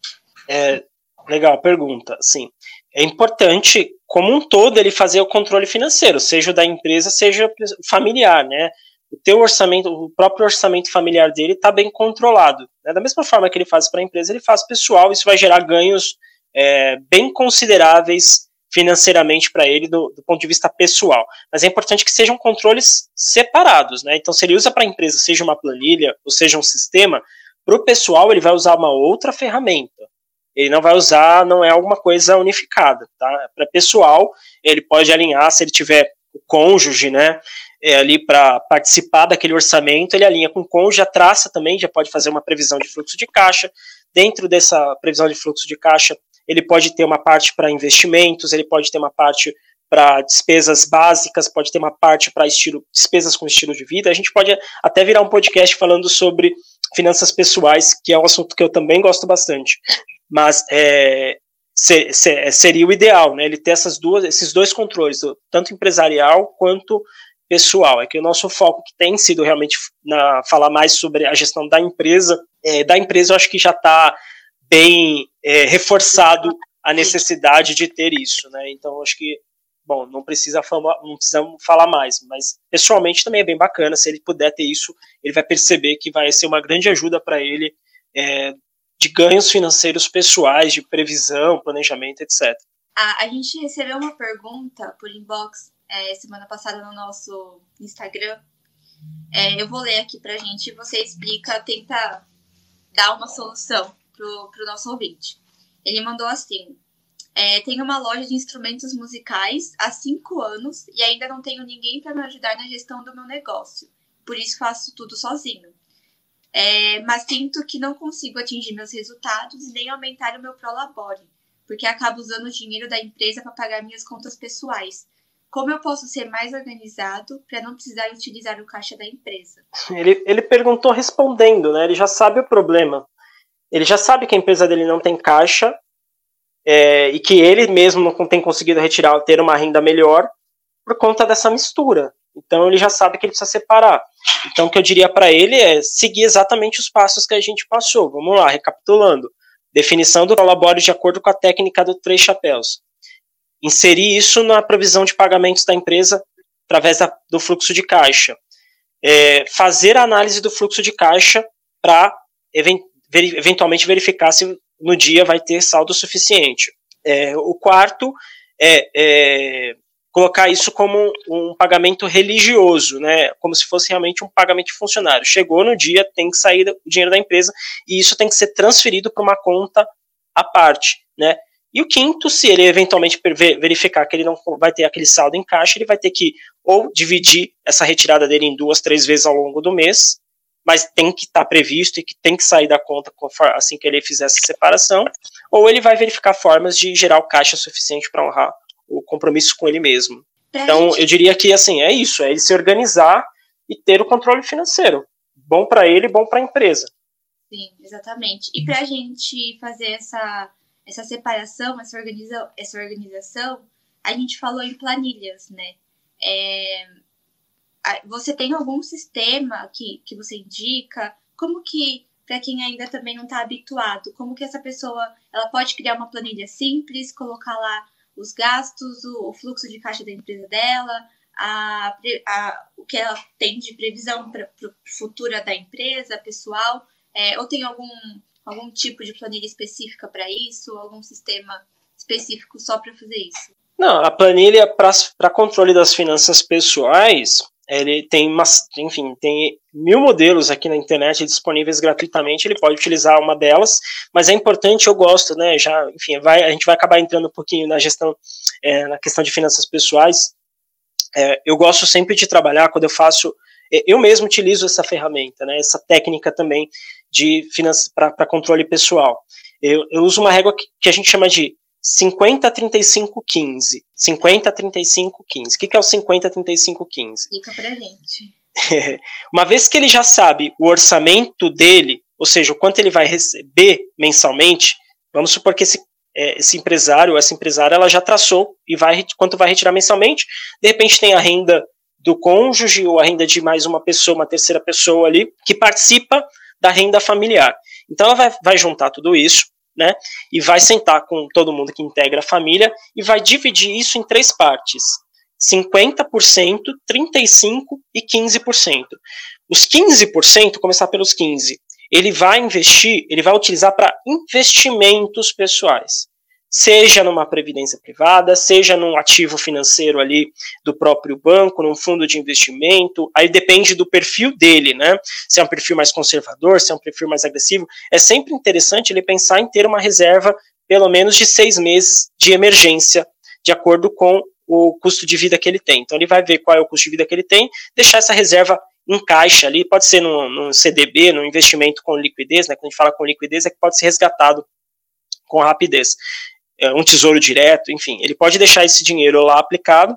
É, legal, pergunta. Sim, é importante, como um todo, ele fazer o controle financeiro, seja da empresa, seja familiar, né? O teu orçamento, o próprio orçamento familiar dele está bem controlado. Né? Da mesma forma que ele faz para a empresa, ele faz pessoal, isso vai gerar ganhos é, bem consideráveis financeiramente para ele do, do, ponto de vista pessoal. Mas é importante que sejam controles separados, né? Então, se ele usa para a empresa, seja uma planilha ou seja um sistema, para o pessoal ele vai usar uma outra ferramenta. Ele não vai usar, não é alguma coisa unificada, tá? Para pessoal, ele pode alinhar se ele tiver o cônjuge, né? É, ali para participar daquele orçamento, ele alinha com o cônjuge, a traça também, já pode fazer uma previsão de fluxo de caixa. Dentro dessa previsão de fluxo de caixa, ele pode ter uma parte para investimentos, ele pode ter uma parte para despesas básicas, pode ter uma parte para estilo despesas com estilo de vida. A gente pode até virar um podcast falando sobre finanças pessoais, que é um assunto que eu também gosto bastante. Mas é, ser, ser, seria o ideal, né? Ele ter essas duas, esses dois controles, tanto empresarial quanto pessoal. É que o nosso foco que tem sido realmente na, falar mais sobre a gestão da empresa, é, da empresa eu acho que já está bem é, reforçado a necessidade de ter isso, né? Então acho que bom, não precisa não precisamos falar mais, mas pessoalmente também é bem bacana se ele puder ter isso, ele vai perceber que vai ser uma grande ajuda para ele é, de ganhos financeiros pessoais, de previsão, planejamento, etc. A gente recebeu uma pergunta por inbox é, semana passada no nosso Instagram. É, eu vou ler aqui pra gente e você explica, tenta dar uma solução pro, pro nosso ouvinte. Ele mandou assim: é, tenho uma loja de instrumentos musicais há cinco anos e ainda não tenho ninguém para me ajudar na gestão do meu negócio. Por isso faço tudo sozinho. É, mas sinto que não consigo atingir meus resultados e nem aumentar o meu prolabore, porque acabo usando o dinheiro da empresa para pagar minhas contas pessoais. Como eu posso ser mais organizado para não precisar utilizar o caixa da empresa? Ele, ele perguntou respondendo, né? Ele já sabe o problema. Ele já sabe que a empresa dele não tem caixa é, e que ele mesmo não tem conseguido retirar, ter uma renda melhor por conta dessa mistura. Então ele já sabe que ele precisa separar. Então o que eu diria para ele é seguir exatamente os passos que a gente passou. Vamos lá, recapitulando. Definição do prolabore de acordo com a técnica do três chapéus inserir isso na provisão de pagamentos da empresa através da, do fluxo de caixa. É, fazer a análise do fluxo de caixa para event, ver, eventualmente verificar se no dia vai ter saldo suficiente. É, o quarto é, é, colocar isso como um, um, pagamento religioso, né, como se fosse realmente um pagamento de funcionário. Chegou no dia, tem que sair o dinheiro da empresa e isso tem que ser transferido para uma conta à parte, né. E o quinto, se ele eventualmente verificar que ele não vai ter aquele saldo em caixa, ele vai ter que ou dividir essa retirada dele em duas, três vezes ao longo do mês, mas tem que estar tá previsto e que tem que sair da conta assim que ele fizer essa separação, ou ele vai verificar formas de gerar o caixa suficiente para honrar o compromisso com ele mesmo. Então, eu diria que assim, é isso, é ele se organizar e ter o controle financeiro. Bom para ele, bom para a empresa. Sim, exatamente. E para a gente fazer essa essa separação, essa, organiza, essa organização, a gente falou em planilhas, né? É, você tem algum sistema que, que você indica? Como que, para quem ainda também não está habituado, como que essa pessoa ela pode criar uma planilha simples, colocar lá os gastos, o, o fluxo de caixa da empresa dela, a, a, o que ela tem de previsão para futura da empresa, pessoal, é, ou tem algum algum tipo de planilha específica para isso, algum sistema específico só para fazer isso? Não, a planilha para controle das finanças pessoais, ele tem umas, enfim, tem mil modelos aqui na internet disponíveis gratuitamente, ele pode utilizar uma delas, mas é importante, eu gosto, né, já, enfim, vai, a gente vai acabar entrando um pouquinho na gestão, é, na questão de finanças pessoais, é, eu gosto sempre de trabalhar quando eu faço, é, eu mesmo utilizo essa ferramenta, né, essa técnica também de para controle pessoal. Eu, eu, uso uma régua que, que a gente chama de 50, 35, 15. 50, 35, 15. O que, que é o 50, 35, 15? Fica pra gente. Uma vez que ele já sabe o orçamento dele, ou seja, o quanto ele vai receber mensalmente, vamos supor que esse, é, esse empresário, essa empresária, ela já traçou e vai quanto vai retirar mensalmente. De repente tem a renda do cônjuge ou a renda de mais uma pessoa, uma terceira pessoa ali, que participa da renda familiar. Então ela vai, vai juntar tudo isso, né? E vai sentar com todo mundo que integra a família e vai dividir isso em três partes: 50%, 35% e 15%. Os 15%, começar pelos 15%, ele vai investir, ele vai utilizar para investimentos pessoais seja numa previdência privada, seja num ativo financeiro ali do próprio banco, num fundo de investimento, aí depende do perfil dele, né? Se é um perfil mais conservador, se é um perfil mais agressivo, é sempre interessante ele pensar em ter uma reserva pelo menos de seis meses de emergência, de acordo com o custo de vida que ele tem. Então ele vai ver qual é o custo de vida que ele tem, deixar essa reserva em caixa ali, pode ser num, num CDB, num investimento com liquidez, né? Quando a gente fala com liquidez é que pode ser resgatado com rapidez. É, um tesouro direto, enfim, ele pode deixar esse dinheiro lá aplicado,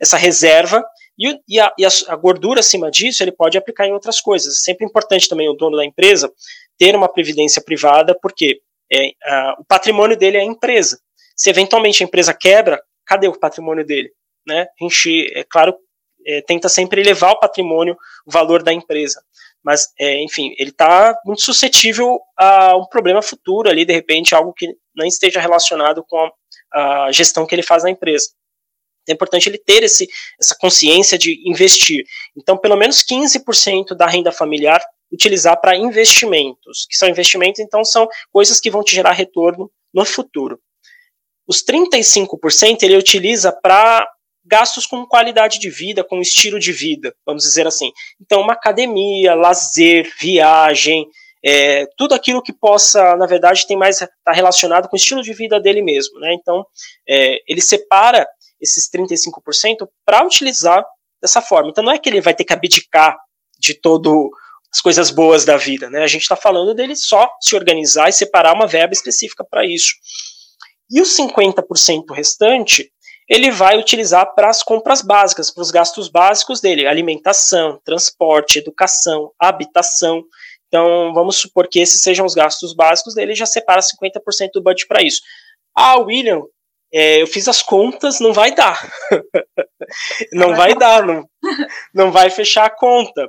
essa reserva, e, e, a, e a, gordura acima disso ele pode aplicar em outras coisas. É sempre importante também o dono da empresa ter uma previdência privada, porque é, a, o patrimônio dele é a empresa. Se eventualmente a empresa quebra, cadê o patrimônio dele? Né? A gente, é claro, é, tenta sempre elevar o patrimônio, o valor da empresa. Mas, é, enfim, ele está muito suscetível a um problema futuro ali, de repente, algo que não esteja relacionado com a, a gestão que ele faz na empresa. É importante ele ter esse, essa consciência de investir. Então, pelo menos 15% da renda familiar utilizar para investimentos, que são investimentos, então são coisas que vão te gerar retorno no futuro. Os 35% ele utiliza para gastos com qualidade de vida, com estilo de vida, vamos dizer assim. Então, uma academia, lazer, viagem, é, tudo aquilo que possa, na verdade, tem mais tá relacionado com o estilo de vida dele mesmo, né? Então, é, ele separa esses 35% para utilizar dessa forma. Então, não é que ele vai ter que abdicar de todo as coisas boas da vida, né? A gente está falando dele só se organizar e separar uma verba específica para isso. E os 50% restante, ele vai utilizar para as compras básicas, para os gastos básicos dele, alimentação, transporte, educação, habitação. Então, vamos supor que esses sejam os gastos básicos dele, já separa 50% do budget para isso. Ah, William, é, eu fiz as contas, não vai dar. não vai dar, não, não vai fechar a conta.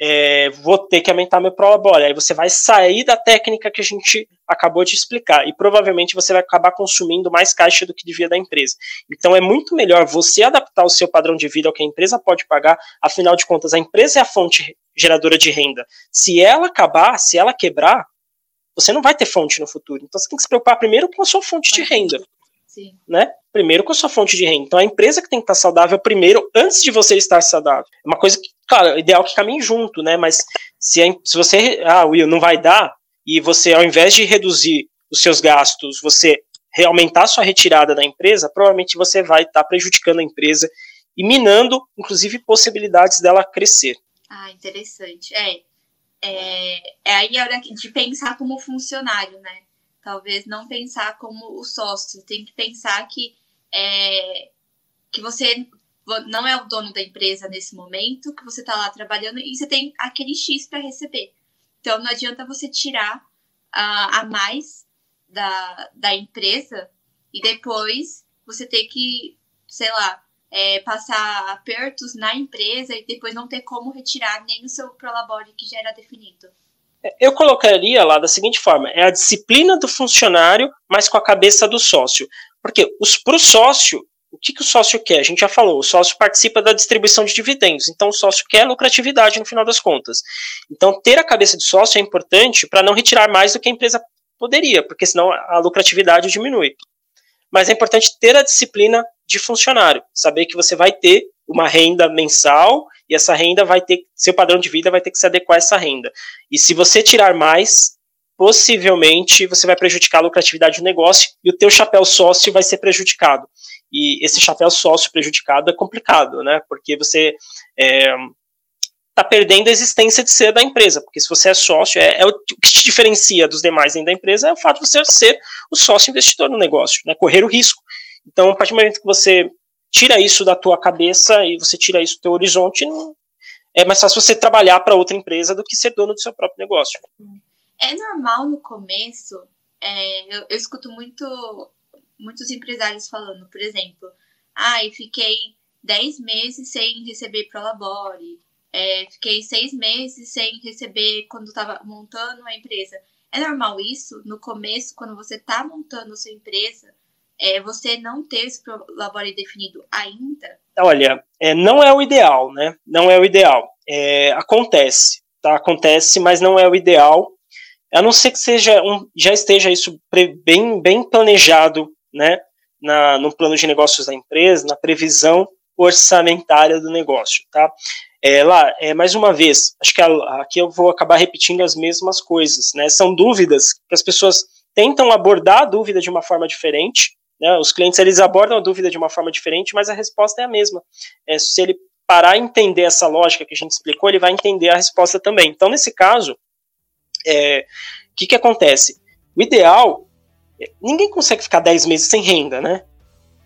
É, vou ter que aumentar meu prolabore. Aí você vai sair da técnica que a gente acabou de explicar e provavelmente você vai acabar consumindo mais caixa do que devia da empresa. Então é muito melhor você adaptar o seu padrão de vida ao que a empresa pode pagar. Afinal de contas, a empresa é a fonte geradora de renda. Se ela acabar, se ela quebrar, você não vai ter fonte no futuro. Então você tem que se preocupar primeiro com a sua fonte de renda. Sim. Né? Primeiro com a sua fonte de renda. Então a empresa que tem que estar saudável primeiro, antes de você estar saudável. É uma coisa que, claro, é ideal que caminhe junto, né? Mas se, se você, ah, Will, não vai dar, e você, ao invés de reduzir os seus gastos, você aumentar sua retirada da empresa, provavelmente você vai estar prejudicando a empresa e minando, inclusive, possibilidades dela crescer. Ah, interessante. É, é, é aí a hora de pensar como funcionário, né? Talvez não pensar como o sócio. Tem que pensar que, é, que você não é o dono da empresa nesse momento, que você está lá trabalhando e você tem aquele X para receber. Então não adianta você tirar uh, a mais da, da empresa e depois você ter que, sei lá, é, passar apertos na empresa e depois não ter como retirar nem o seu prolabore que já era definido. Eu colocaria lá da seguinte forma: é a disciplina do funcionário, mas com a cabeça do sócio. Porque para o sócio, o que, que o sócio quer? A gente já falou, o sócio participa da distribuição de dividendos, então o sócio quer lucratividade no final das contas. Então, ter a cabeça de sócio é importante para não retirar mais do que a empresa poderia, porque senão a lucratividade diminui. Mas é importante ter a disciplina de funcionário, saber que você vai ter uma renda mensal e essa renda vai ter, seu padrão de vida vai ter que se adequar a essa renda. E se você tirar mais, possivelmente você vai prejudicar a lucratividade do negócio e o teu chapéu sócio vai ser prejudicado. E esse chapéu sócio prejudicado é complicado, né? Porque você é, está perdendo a existência de ser da empresa, porque se você é sócio, é, é, o que te diferencia dos demais dentro da empresa é o fato de você ser o sócio investidor no negócio, né, correr o risco. Então, a partir do momento que você tira isso da tua cabeça e você tira isso do teu horizonte, é mais fácil você trabalhar para outra empresa do que ser dono do seu próprio negócio. É normal no começo, é, eu, eu escuto muito muitos empresários falando, por exemplo, ah, eu fiquei 10 meses sem receber Prolabore, é, fiquei seis meses sem receber quando estava montando a empresa. É normal isso? No começo, quando você está montando a sua empresa, é, você não ter esse labore definido ainda? Olha, é, não é o ideal, né? Não é o ideal. É, acontece, tá? Acontece, mas não é o ideal. A não ser que seja um, já esteja isso bem, bem planejado, né? Na, no plano de negócios da empresa, na previsão orçamentária do negócio, tá? É, lá, é, mais uma vez, acho que a, aqui eu vou acabar repetindo as mesmas coisas, né? São dúvidas que as pessoas tentam abordar a dúvida de uma forma diferente, né? Os clientes eles abordam a dúvida de uma forma diferente, mas a resposta é a mesma. É, se ele parar a entender essa lógica que a gente explicou, ele vai entender a resposta também. Então, nesse caso, é, o que, que acontece? O ideal, é, ninguém consegue ficar 10 meses sem renda, né?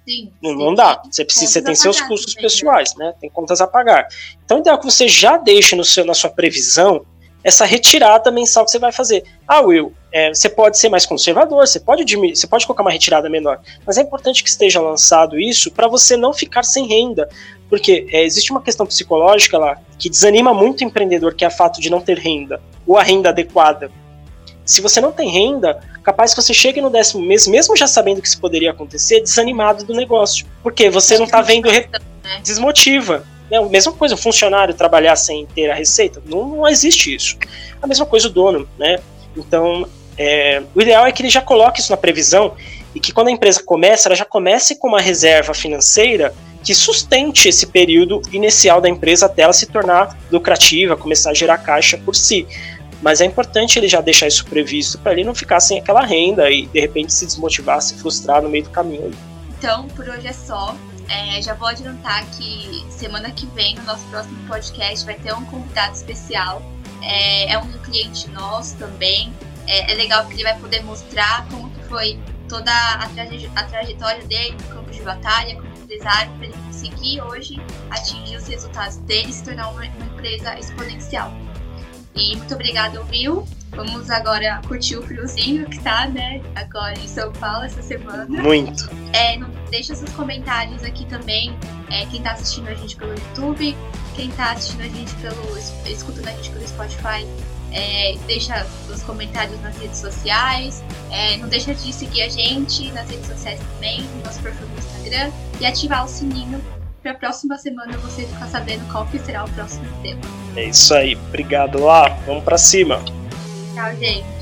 Sim, não, não dá. Você precisa, você tem seus custos também, pessoais, né? Tem contas a pagar. Então, o ideal é que você já deixe no seu, na sua previsão essa retirada mensal que você vai fazer. Ah, Will, é, você pode ser mais conservador, você pode, você pode colocar uma retirada menor, mas é importante que esteja lançado isso para você não ficar sem renda, porque é, existe uma questão psicológica lá que desanima muito o empreendedor, que é o fato de não ter renda, ou a renda adequada. Se você não tem renda, capaz que você chegue no décimo mês, mesmo já sabendo que isso poderia acontecer, desanimado do negócio. Porque você não está vendo. Re... Né? Desmotiva. É a mesma coisa, o funcionário trabalhar sem ter a receita, não, não existe isso. A mesma coisa o dono, né? Então, é, o ideal é que ele já coloque isso na previsão e que quando a empresa começa, ela já comece com uma reserva financeira que sustente esse período inicial da empresa até ela se tornar lucrativa, começar a gerar caixa por si. Mas é importante ele já deixar isso previsto para ele não ficar sem aquela renda e de repente se desmotivar, se frustrar no meio do caminho. Então, por hoje é só. É, já vou adiantar que semana que vem, no nosso próximo podcast, vai ter um convidado especial. É, é um cliente nosso também. É, é, legal porque ele vai poder mostrar como que foi toda a, traje a trajetória dele no campo de batalha, como empresário, para ele conseguir hoje atingir os resultados dele e se tornar uma, uma empresa exponencial. E muito obrigada, Will. Vamos agora curtir o friozinho que tá, né? Agora em São Paulo essa semana. Muito. É, não, deixa seus comentários aqui também. É, quem tá assistindo a gente pelo YouTube, quem tá assistindo a gente pelo. escutando a gente pelo Spotify. É, deixa os comentários nas redes sociais. É, não deixa de seguir a gente nas redes sociais também, no nosso perfil no Instagram e ativar o sininho para a próxima semana você ficar sabendo qual que será o próximo tema. É isso aí. Obrigado lá. Vamos para cima. Tchau, gente.